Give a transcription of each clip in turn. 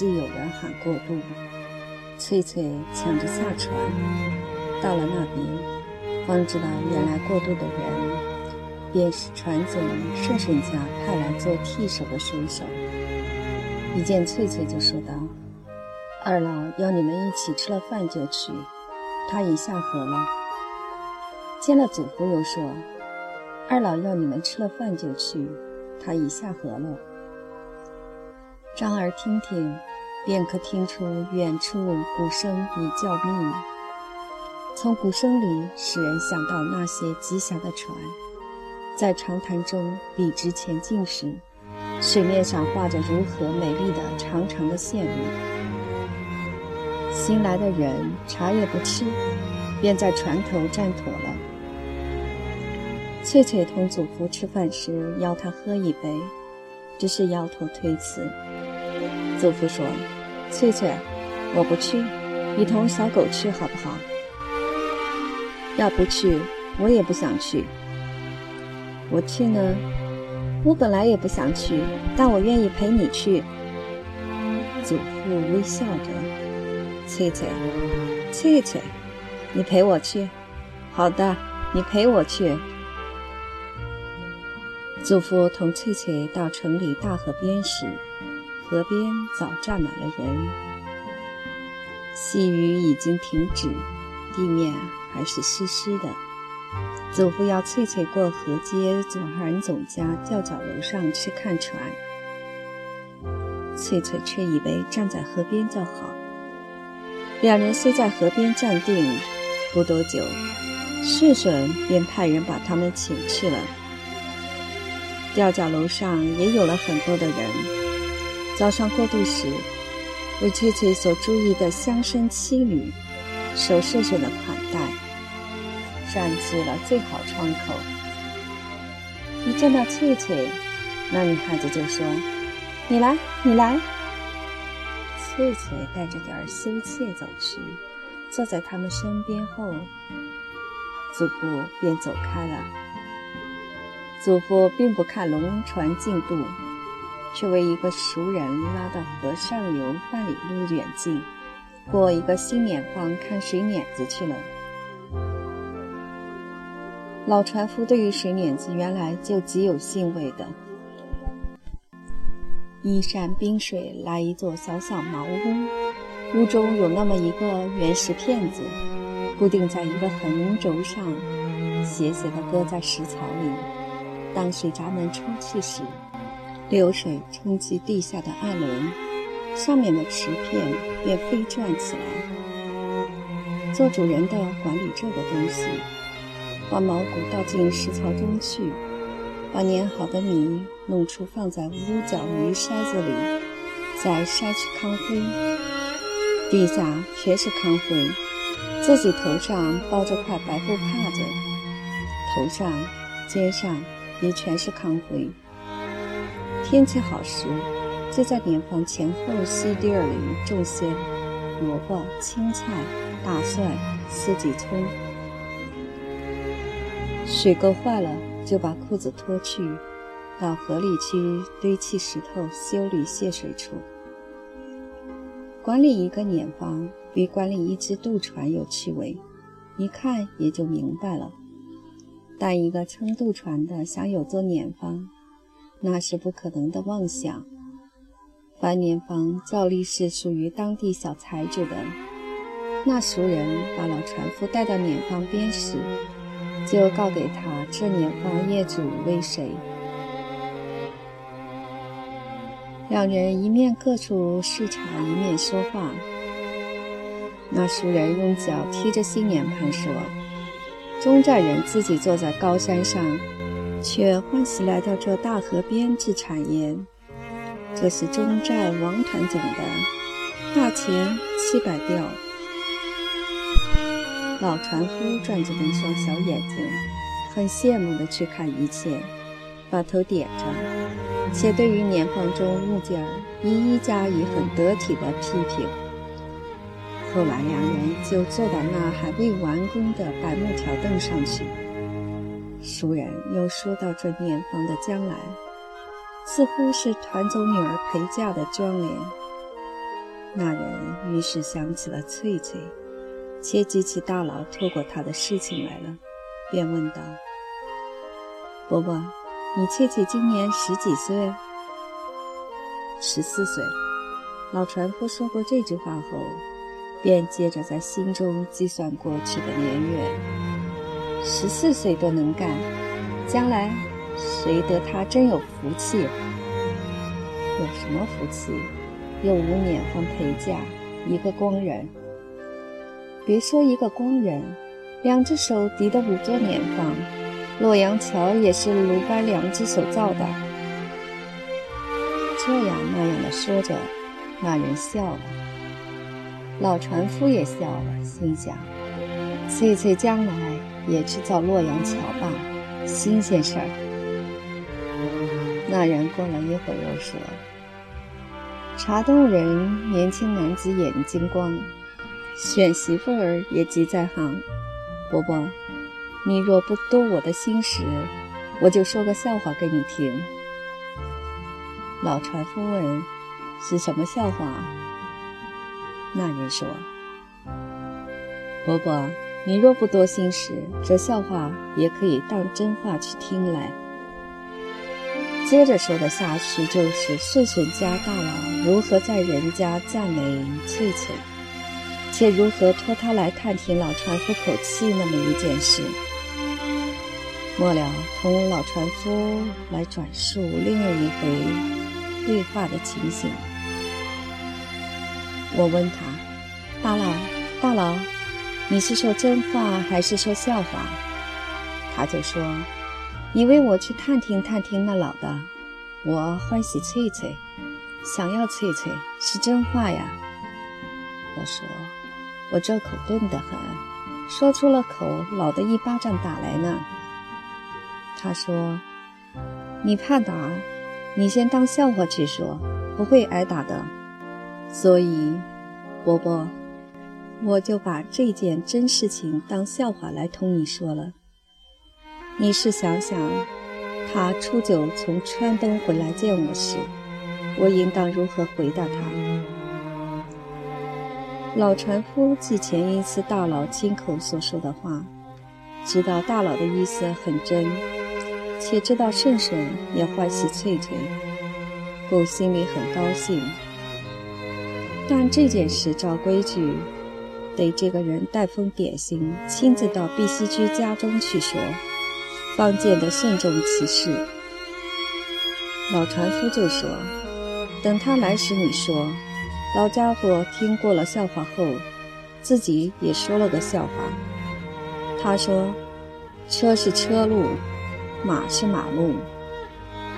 隔隙有人喊过渡，翠翠抢着下船，到了那边，方知道原来过渡的人便是船总顺顺家派来做替手的水手。一见翠翠就说道：“二老要你们一起吃了饭就去，他已下河了。”见了祖父又说：“二老要你们吃了饭就去，他已下河了。”张儿听听，便可听出远处鼓声比较密。从鼓声里使人想到那些吉祥的船，在长潭中笔直前进时，水面上画着如何美丽的长长的线路。新来的人茶也不吃，便在船头站妥了。翠翠同祖父吃饭时邀他喝一杯，只是摇头推辞。祖父说：“翠翠，我不去，你同小狗去好不好？要不去，我也不想去。我去呢，我本来也不想去，但我愿意陪你去。”祖父微笑着：“翠翠，翠翠，你陪我去。好的，你陪我去。”祖父同翠翠到城里大河边时，河边早站满了人。细雨已经停止，地面还是湿湿的。祖父要翠翠过河街左韩总家吊脚楼上去看船，翠翠却以为站在河边就好。两人虽在河边站定，不多久，顺顺便派人把他们请去了。吊脚楼上也有了很多的人。早上过渡时，为翠翠所注意的乡绅妻女，受顺顺的款待，占据了最好窗口。一见到翠翠，那女孩子就说：“你来，你来。”翠翠带着点羞怯走去，坐在他们身边后，祖父便走开了。祖父并不看龙船进度，却为一个熟人拉到河上游半里路远近，过一个新碾坊看水碾子去了。老船夫对于水碾子原来就极有兴味的。依山滨水来一座小小茅屋，屋中有那么一个圆石片子，固定在一个横轴上，斜斜地搁在石槽里。当水闸门抽气时，流水冲击地下的暗轮，上面的瓷片便飞转起来。做主人的管理这个东西，把毛骨倒进石槽中去，把碾好的米弄出放在屋角鱼筛子里，再筛去糠灰。地下全是糠灰，自己头上包着块白布帕子，头上、肩上。也全是糠灰。天气好时，就在碾房前后溪地儿里种些萝卜、青菜、大蒜、四季葱。水沟坏了，就把裤子脱去，到河里去堆砌石头修理泄水处。管理一个碾房，比管理一只渡船有趣味，一看也就明白了。但一个撑渡船的想有座碾房，那是不可能的妄想。凡碾房照例是属于当地小财主的。那熟人把老船夫带到碾房边时，就告给他这碾房业主为谁。两人一面各处视察，一面说话。那熟人用脚踢着新碾盘说。中寨人自己坐在高山上，却欢喜来到这大河边制产盐。这是中寨王团总的，大钱七百吊。老船夫转着那双小眼睛，很羡慕地去看一切，把头点着，且对于年房中物件儿一一加以很得体的批评。后来，两人就坐到那还未完工的白木条凳上去。熟人又说到这年方的将来，似乎是团总女儿陪嫁的庄联。那人于是想起了翠翠，且记起大佬托过他的事情来了，便问道：“伯伯，你翠翠今年十几岁？”“十四岁。”老船夫说过这句话后，便接着在心中计算过去的年月。十四岁都能干，将来谁得他真有福气？有什么福气？有五年方陪嫁，一个光人。别说一个光人，两只手抵得五座年房，洛阳桥也是鲁班两只手造的。这样那样的说着。那人笑了，老船夫也笑了，心想：翠翠将来也去造洛阳桥吧，新鲜事儿。那人过了一会儿又说：“茶东人年轻男子眼睛光，选媳妇儿也急在行。伯伯，你若不多我的心时，我就说个笑话给你听。”老船夫问。是什么笑话？那人说：“伯伯，你若不多心时，这笑话也可以当真话去听来。”接着说的下去，就是顺顺家大佬如何在人家赞美翠翠，且如何托他来探听老船夫口气那么一件事。末了，同老船夫来转述另一回对话的情形。我问他：“大佬，大佬，你是说真话还是说笑话？”他就说：“以为我去探听探听那老的，我欢喜翠翠，想要翠翠，是真话呀。”我说：“我这口钝得很，说出了口，老的一巴掌打来呢。”他说：“你怕打，你先当笑话去说，不会挨打的。”所以，伯伯，我就把这件真事情当笑话来同你说了。你试想想，他初九从川东回来见我时，我应当如何回答他？老船夫记前一次大佬亲口所说的话，知道大佬的意思很真，且知道顺顺也欢喜翠翠，故心里很高兴。但这件事照规矩，得这个人带封点心，亲自到碧溪居家中去说，方见得慎重其事。老船夫就说：“等他来时，你说。”老家伙听过了笑话后，自己也说了个笑话。他说：“车是车路，马是马路，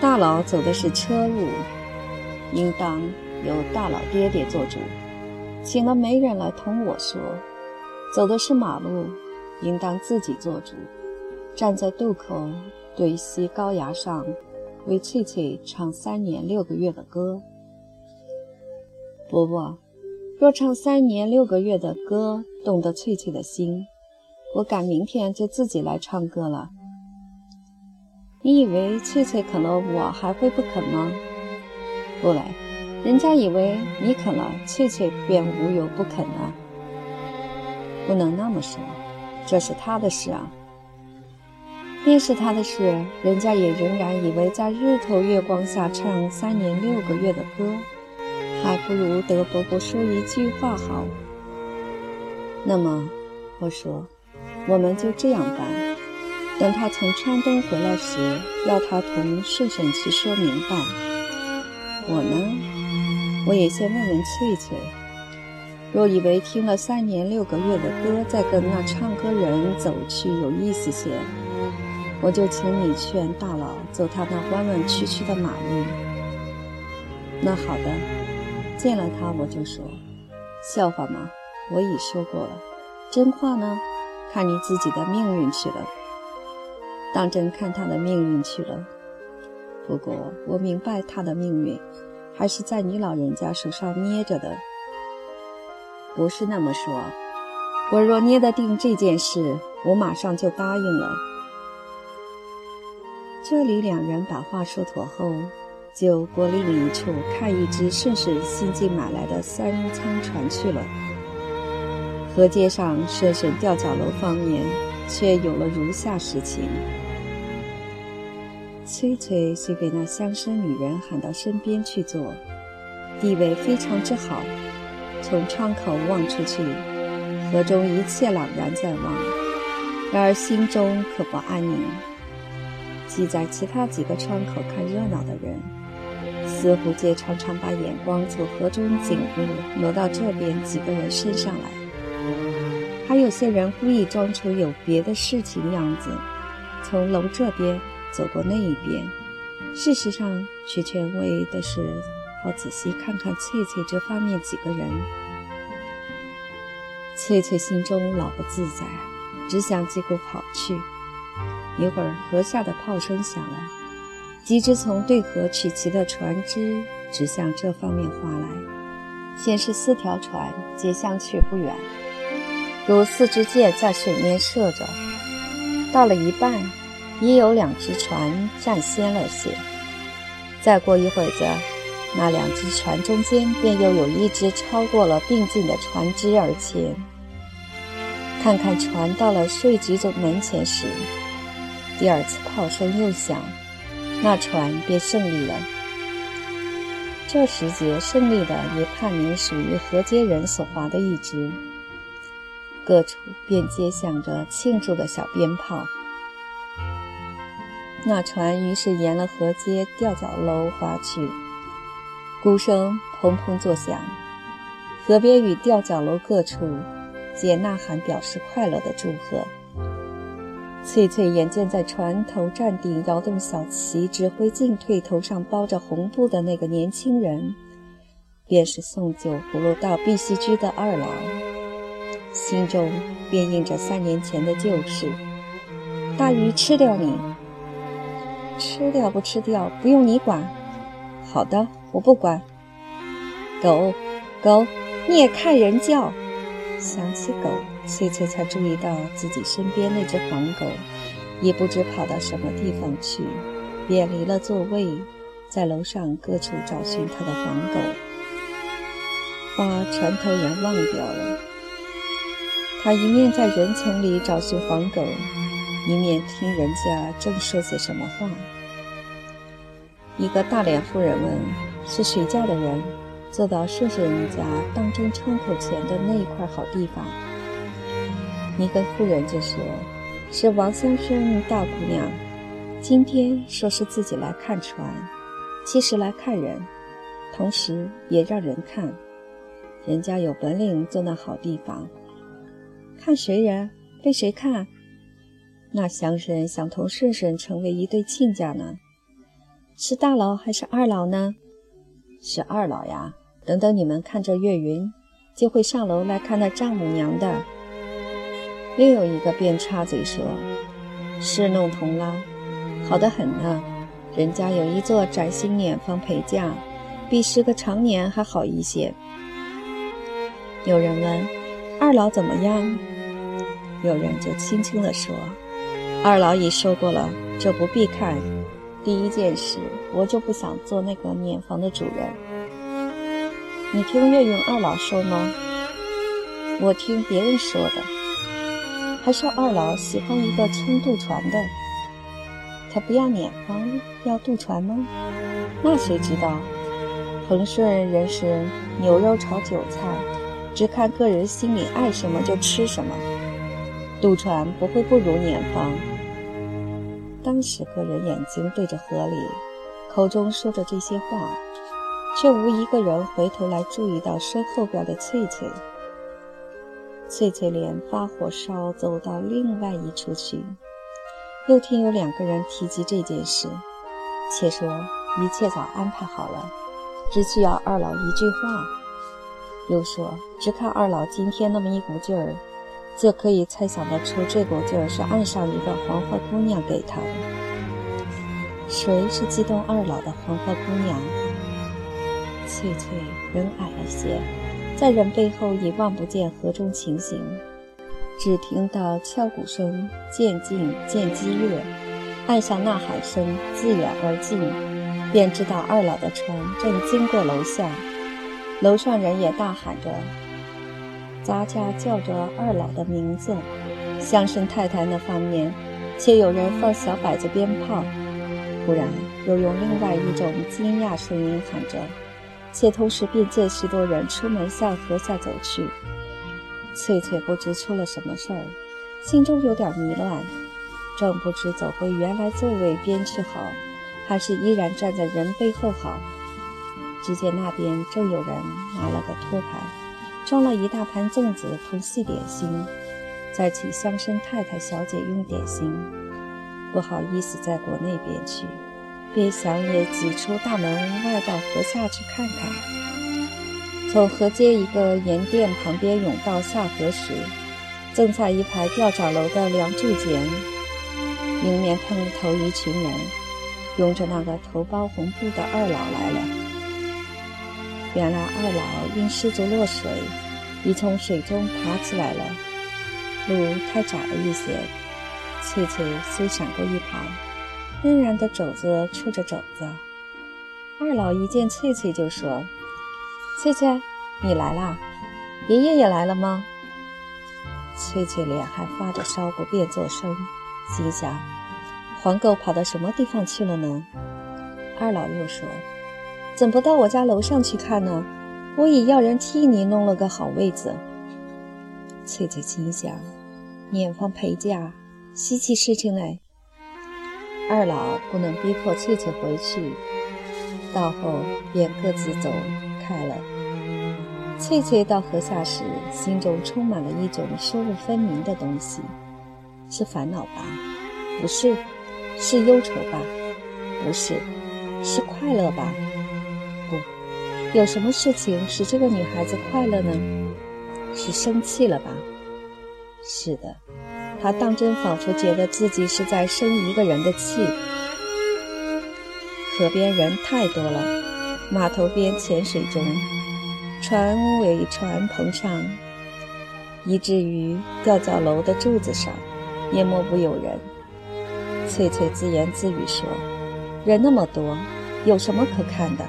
大佬走的是车路，应当。”由大佬爹爹做主，请了媒人来同我说：“走的是马路，应当自己做主。站在渡口对西高崖上，为翠翠唱三年六个月的歌。伯伯，若唱三年六个月的歌，动得翠翠的心，我赶明天就自己来唱歌了。你以为翠翠肯了，我还会不肯吗？不来。”人家以为你肯了，翠翠便无有不肯了。不能那么说，这是他的事啊。便是他的事，人家也仍然以为在日头月光下唱三年六个月的歌，还不如德伯伯说一句话好。那么，我说，我们就这样办。等他从川东回来时，要他同顺顺去说明白。我呢？我也先问问翠翠，若以为听了三年六个月的歌，再跟那唱歌人走去有意思些，我就请你劝大佬走他那弯弯曲曲的马路。那好的，见了他我就说，笑话吗？我已说过了，真话呢？看你自己的命运去了。当真看他的命运去了。不过我明白他的命运。还是在你老人家手上捏着的，不是那么说。我若捏得定这件事，我马上就答应了。这里两人把话说妥后，就过另一处看一只顺水新近买来的三舱船去了。河街上顺顺吊脚楼方面，却有了如下实情：翠翠虽被那乡绅女人喊到身边去坐，地位非常之好，从窗口望出去，河中一切朗然在望，然而心中可不安宁。挤在其他几个窗口看热闹的人，似乎皆常常把眼光从河中景物挪到这边几个人身上来。还有些人故意装出有别的事情样子，从楼这边走过那一边，事实上却全为的是好仔细看看翠翠这方面几个人。翠翠心中老不自在，只想借故跑去。一会儿，河下的炮声响了，几只从对河取齐的船只直向这方面划来。先是四条船，皆相去不远，有四支箭在水面射着。到了一半，已有两只船占先了些。再过一会子，那两只船中间便又有一只超过了并进的船只而前。看看船到了税局总门前时。第二次炮声又响，那船便胜利了。这时节胜利的也判明属于河街人所划的一支，各处便接响着庆祝的小鞭炮。那船于是沿了河街吊脚楼划去，鼓声砰砰作响，河边与吊脚楼各处皆呐喊表示快乐的祝贺。翠翠眼见在船头站定摇动小旗指挥进退，头上包着红布的那个年轻人，便是送酒葫芦到碧溪居的二老，心中便印着三年前的旧事。大鱼吃掉你，吃掉不吃掉不用你管。好的，我不管。狗，狗，你也看人叫。想起狗。翠翠才注意到自己身边那只黄狗，也不知跑到什么地方去，远离了座位，在楼上各处找寻他的黄狗，把船头人忘掉了。他一面在人丛里找寻黄狗，一面听人家正说些什么话。一个大脸妇人问：“是谁家的人？坐到顺顺人家当中窗口前的那一块好地方？”一个妇人就说：“是王香生大姑娘，今天说是自己来看船，其实来看人，同时也让人看。人家有本领坐那好地方，看谁人被谁看？那香生想同顺顺成为一对亲家呢？是大佬还是二老呢？是二老呀。等等，你们看着月云，就会上楼来看那丈母娘的。”又有一个便插嘴说：“是弄通了，好得很呢。人家有一座崭新碾房陪嫁，比十个常年还好一些。”有人问：“二老怎么样？”有人就轻轻地说：“二老已说过了，就不必看。第一件事，我就不想做那个碾房的主人。你听岳云二老说吗？我听别人说的。”还说二老喜欢一个撑渡船的，他不要碾房，要渡船吗？那谁知道？恒顺人是牛肉炒韭菜，只看个人心里爱什么就吃什么。渡船不会不如碾房。当时个人眼睛对着河里，口中说着这些话，却无一个人回头来注意到身后边的翠翠。翠翠莲发火烧，走到另外一处去。又听有两个人提及这件事，且说一切早安排好了，只需要二老一句话。又说只看二老今天那么一股劲儿，就可以猜想得出这股劲儿是岸上一个黄花姑娘给他的。谁是激动二老的黄花姑娘？翠翠人矮了些。在人背后已望不见河中情形，只听到敲鼓声渐近渐激烈，岸上呐喊声自远而近，便知道二老的船正经过楼下。楼上人也大喊着，杂家叫着二老的名字。相声太太那方面，却有人放小摆子鞭炮。忽然又用另外一种惊讶声音喊着，且同时便见许多人出门向河下走去。翠翠不知出了什么事儿，心中有点迷乱，正不知走回原来座位边去好，还是依然站在人背后好。只见那边正有人拿了个托盘，装了一大盘粽子同细点心，再请乡绅太太小姐用点心。不好意思在国内边去，便想也挤出大门外到河下去看看。从河街一个盐店旁边甬道下河时，正在一排吊脚楼的梁柱间，迎面碰头一群人，拥着那个头包红布的二老来了。原来二老因失足落水，已从水中爬起来了。路太窄了一些，翠翠虽闪过一旁，仍然的肘子触着肘子。二老一见翠翠就说：“翠翠，你来啦？爷爷也来了吗？”翠翠脸还发着烧，不便作声，心想：“黄狗跑到什么地方去了呢？”二老又说。怎不到我家楼上去看呢？我已要人替你弄了个好位子。翠翠心想：年方陪嫁，稀奇事情嘞。二老不能逼迫翠翠回去，到后便各自走开了。翠翠到河下时，心中充满了一种收入分明的东西，是烦恼吧？不是，是忧愁吧？不是，是快乐吧？有什么事情使这个女孩子快乐呢？是生气了吧？是的，她当真仿佛觉得自己是在生一个人的气。河边人太多了，码头边浅水中，船尾船棚上，以至于吊脚楼的柱子上，也莫不有人。翠翠自言自语说：“人那么多，有什么可看的？”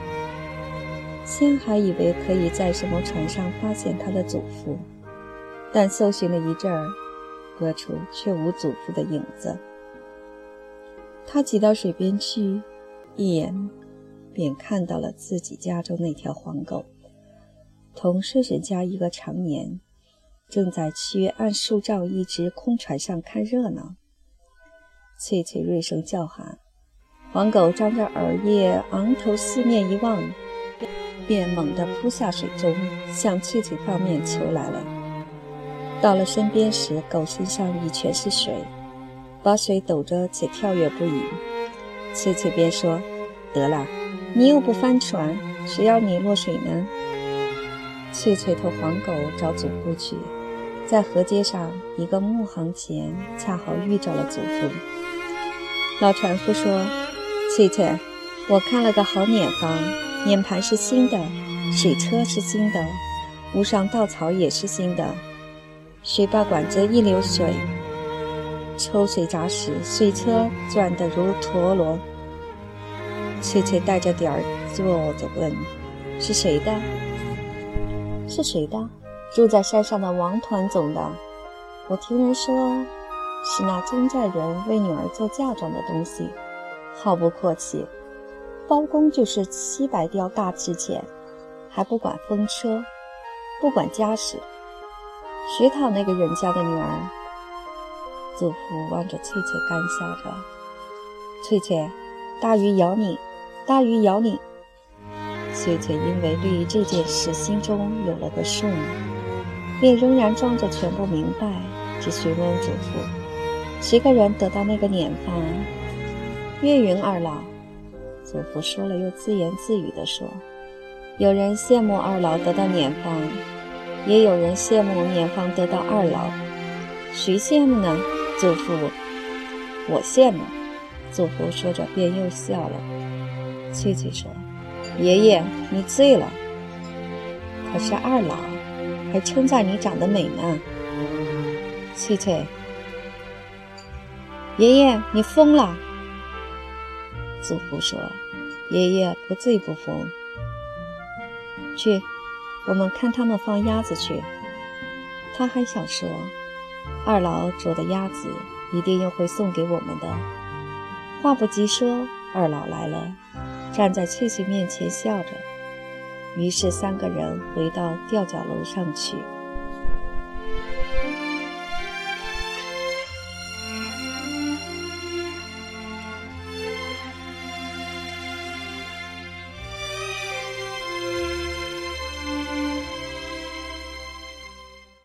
先还以为可以在什么船上发现他的祖父，但搜寻了一阵儿，各处却无祖父的影子。他挤到水边去，一眼便看到了自己家中那条黄狗，同顺顺家一个常年，正在七月按树照一只空船上看热闹。翠翠锐声叫喊，黄狗张着耳叶，昂头四面一望。便猛地扑下水中，向翠翠方面求来了。到了身边时，狗身上已全是水，把水抖着且跳跃不已。翠翠便说：“得了，你又不翻船，谁要你落水呢？”翠翠托黄狗找祖父去，在河街上一个木行前，恰好遇着了祖父。老船夫说：“翠翠，我看了个好碾方。”碾盘是新的，水车是新的，屋上稻草也是新的。水坝管子一流水，抽水闸时，水车转得如陀螺。翠翠带着点儿坐着问：“是谁的？是谁的？住在山上的王团总的。我听人说，是那中寨人为女儿做嫁妆的东西，好不阔气。”包公就是七百吊大值钱，还不管风车，不管家事，谁讨那个人家的女儿？祖父望着翠翠，干笑着：“翠翠，大鱼咬你，大鱼咬你。”翠翠因为对于这件事心中有了个数，便仍然装着全不明白，只询问祖父：“谁个人得到那个年方？”岳云二老。祖父说了，又自言自语地说：“有人羡慕二老得到年方，也有人羡慕年方得到二老。谁羡慕呢？”祖父：“我羡慕。”祖父说着，便又笑了。翠翠说：“爷爷，你醉了。可是二老还称赞你长得美呢。”翠翠：“爷爷，你疯了！祖父说：“爷爷不醉不疯。”去，我们看他们放鸭子去。他还想说：“二老捉的鸭子一定又会送给我们的。”话不及说，二老来了，站在翠翠面前笑着。于是三个人回到吊脚楼上去。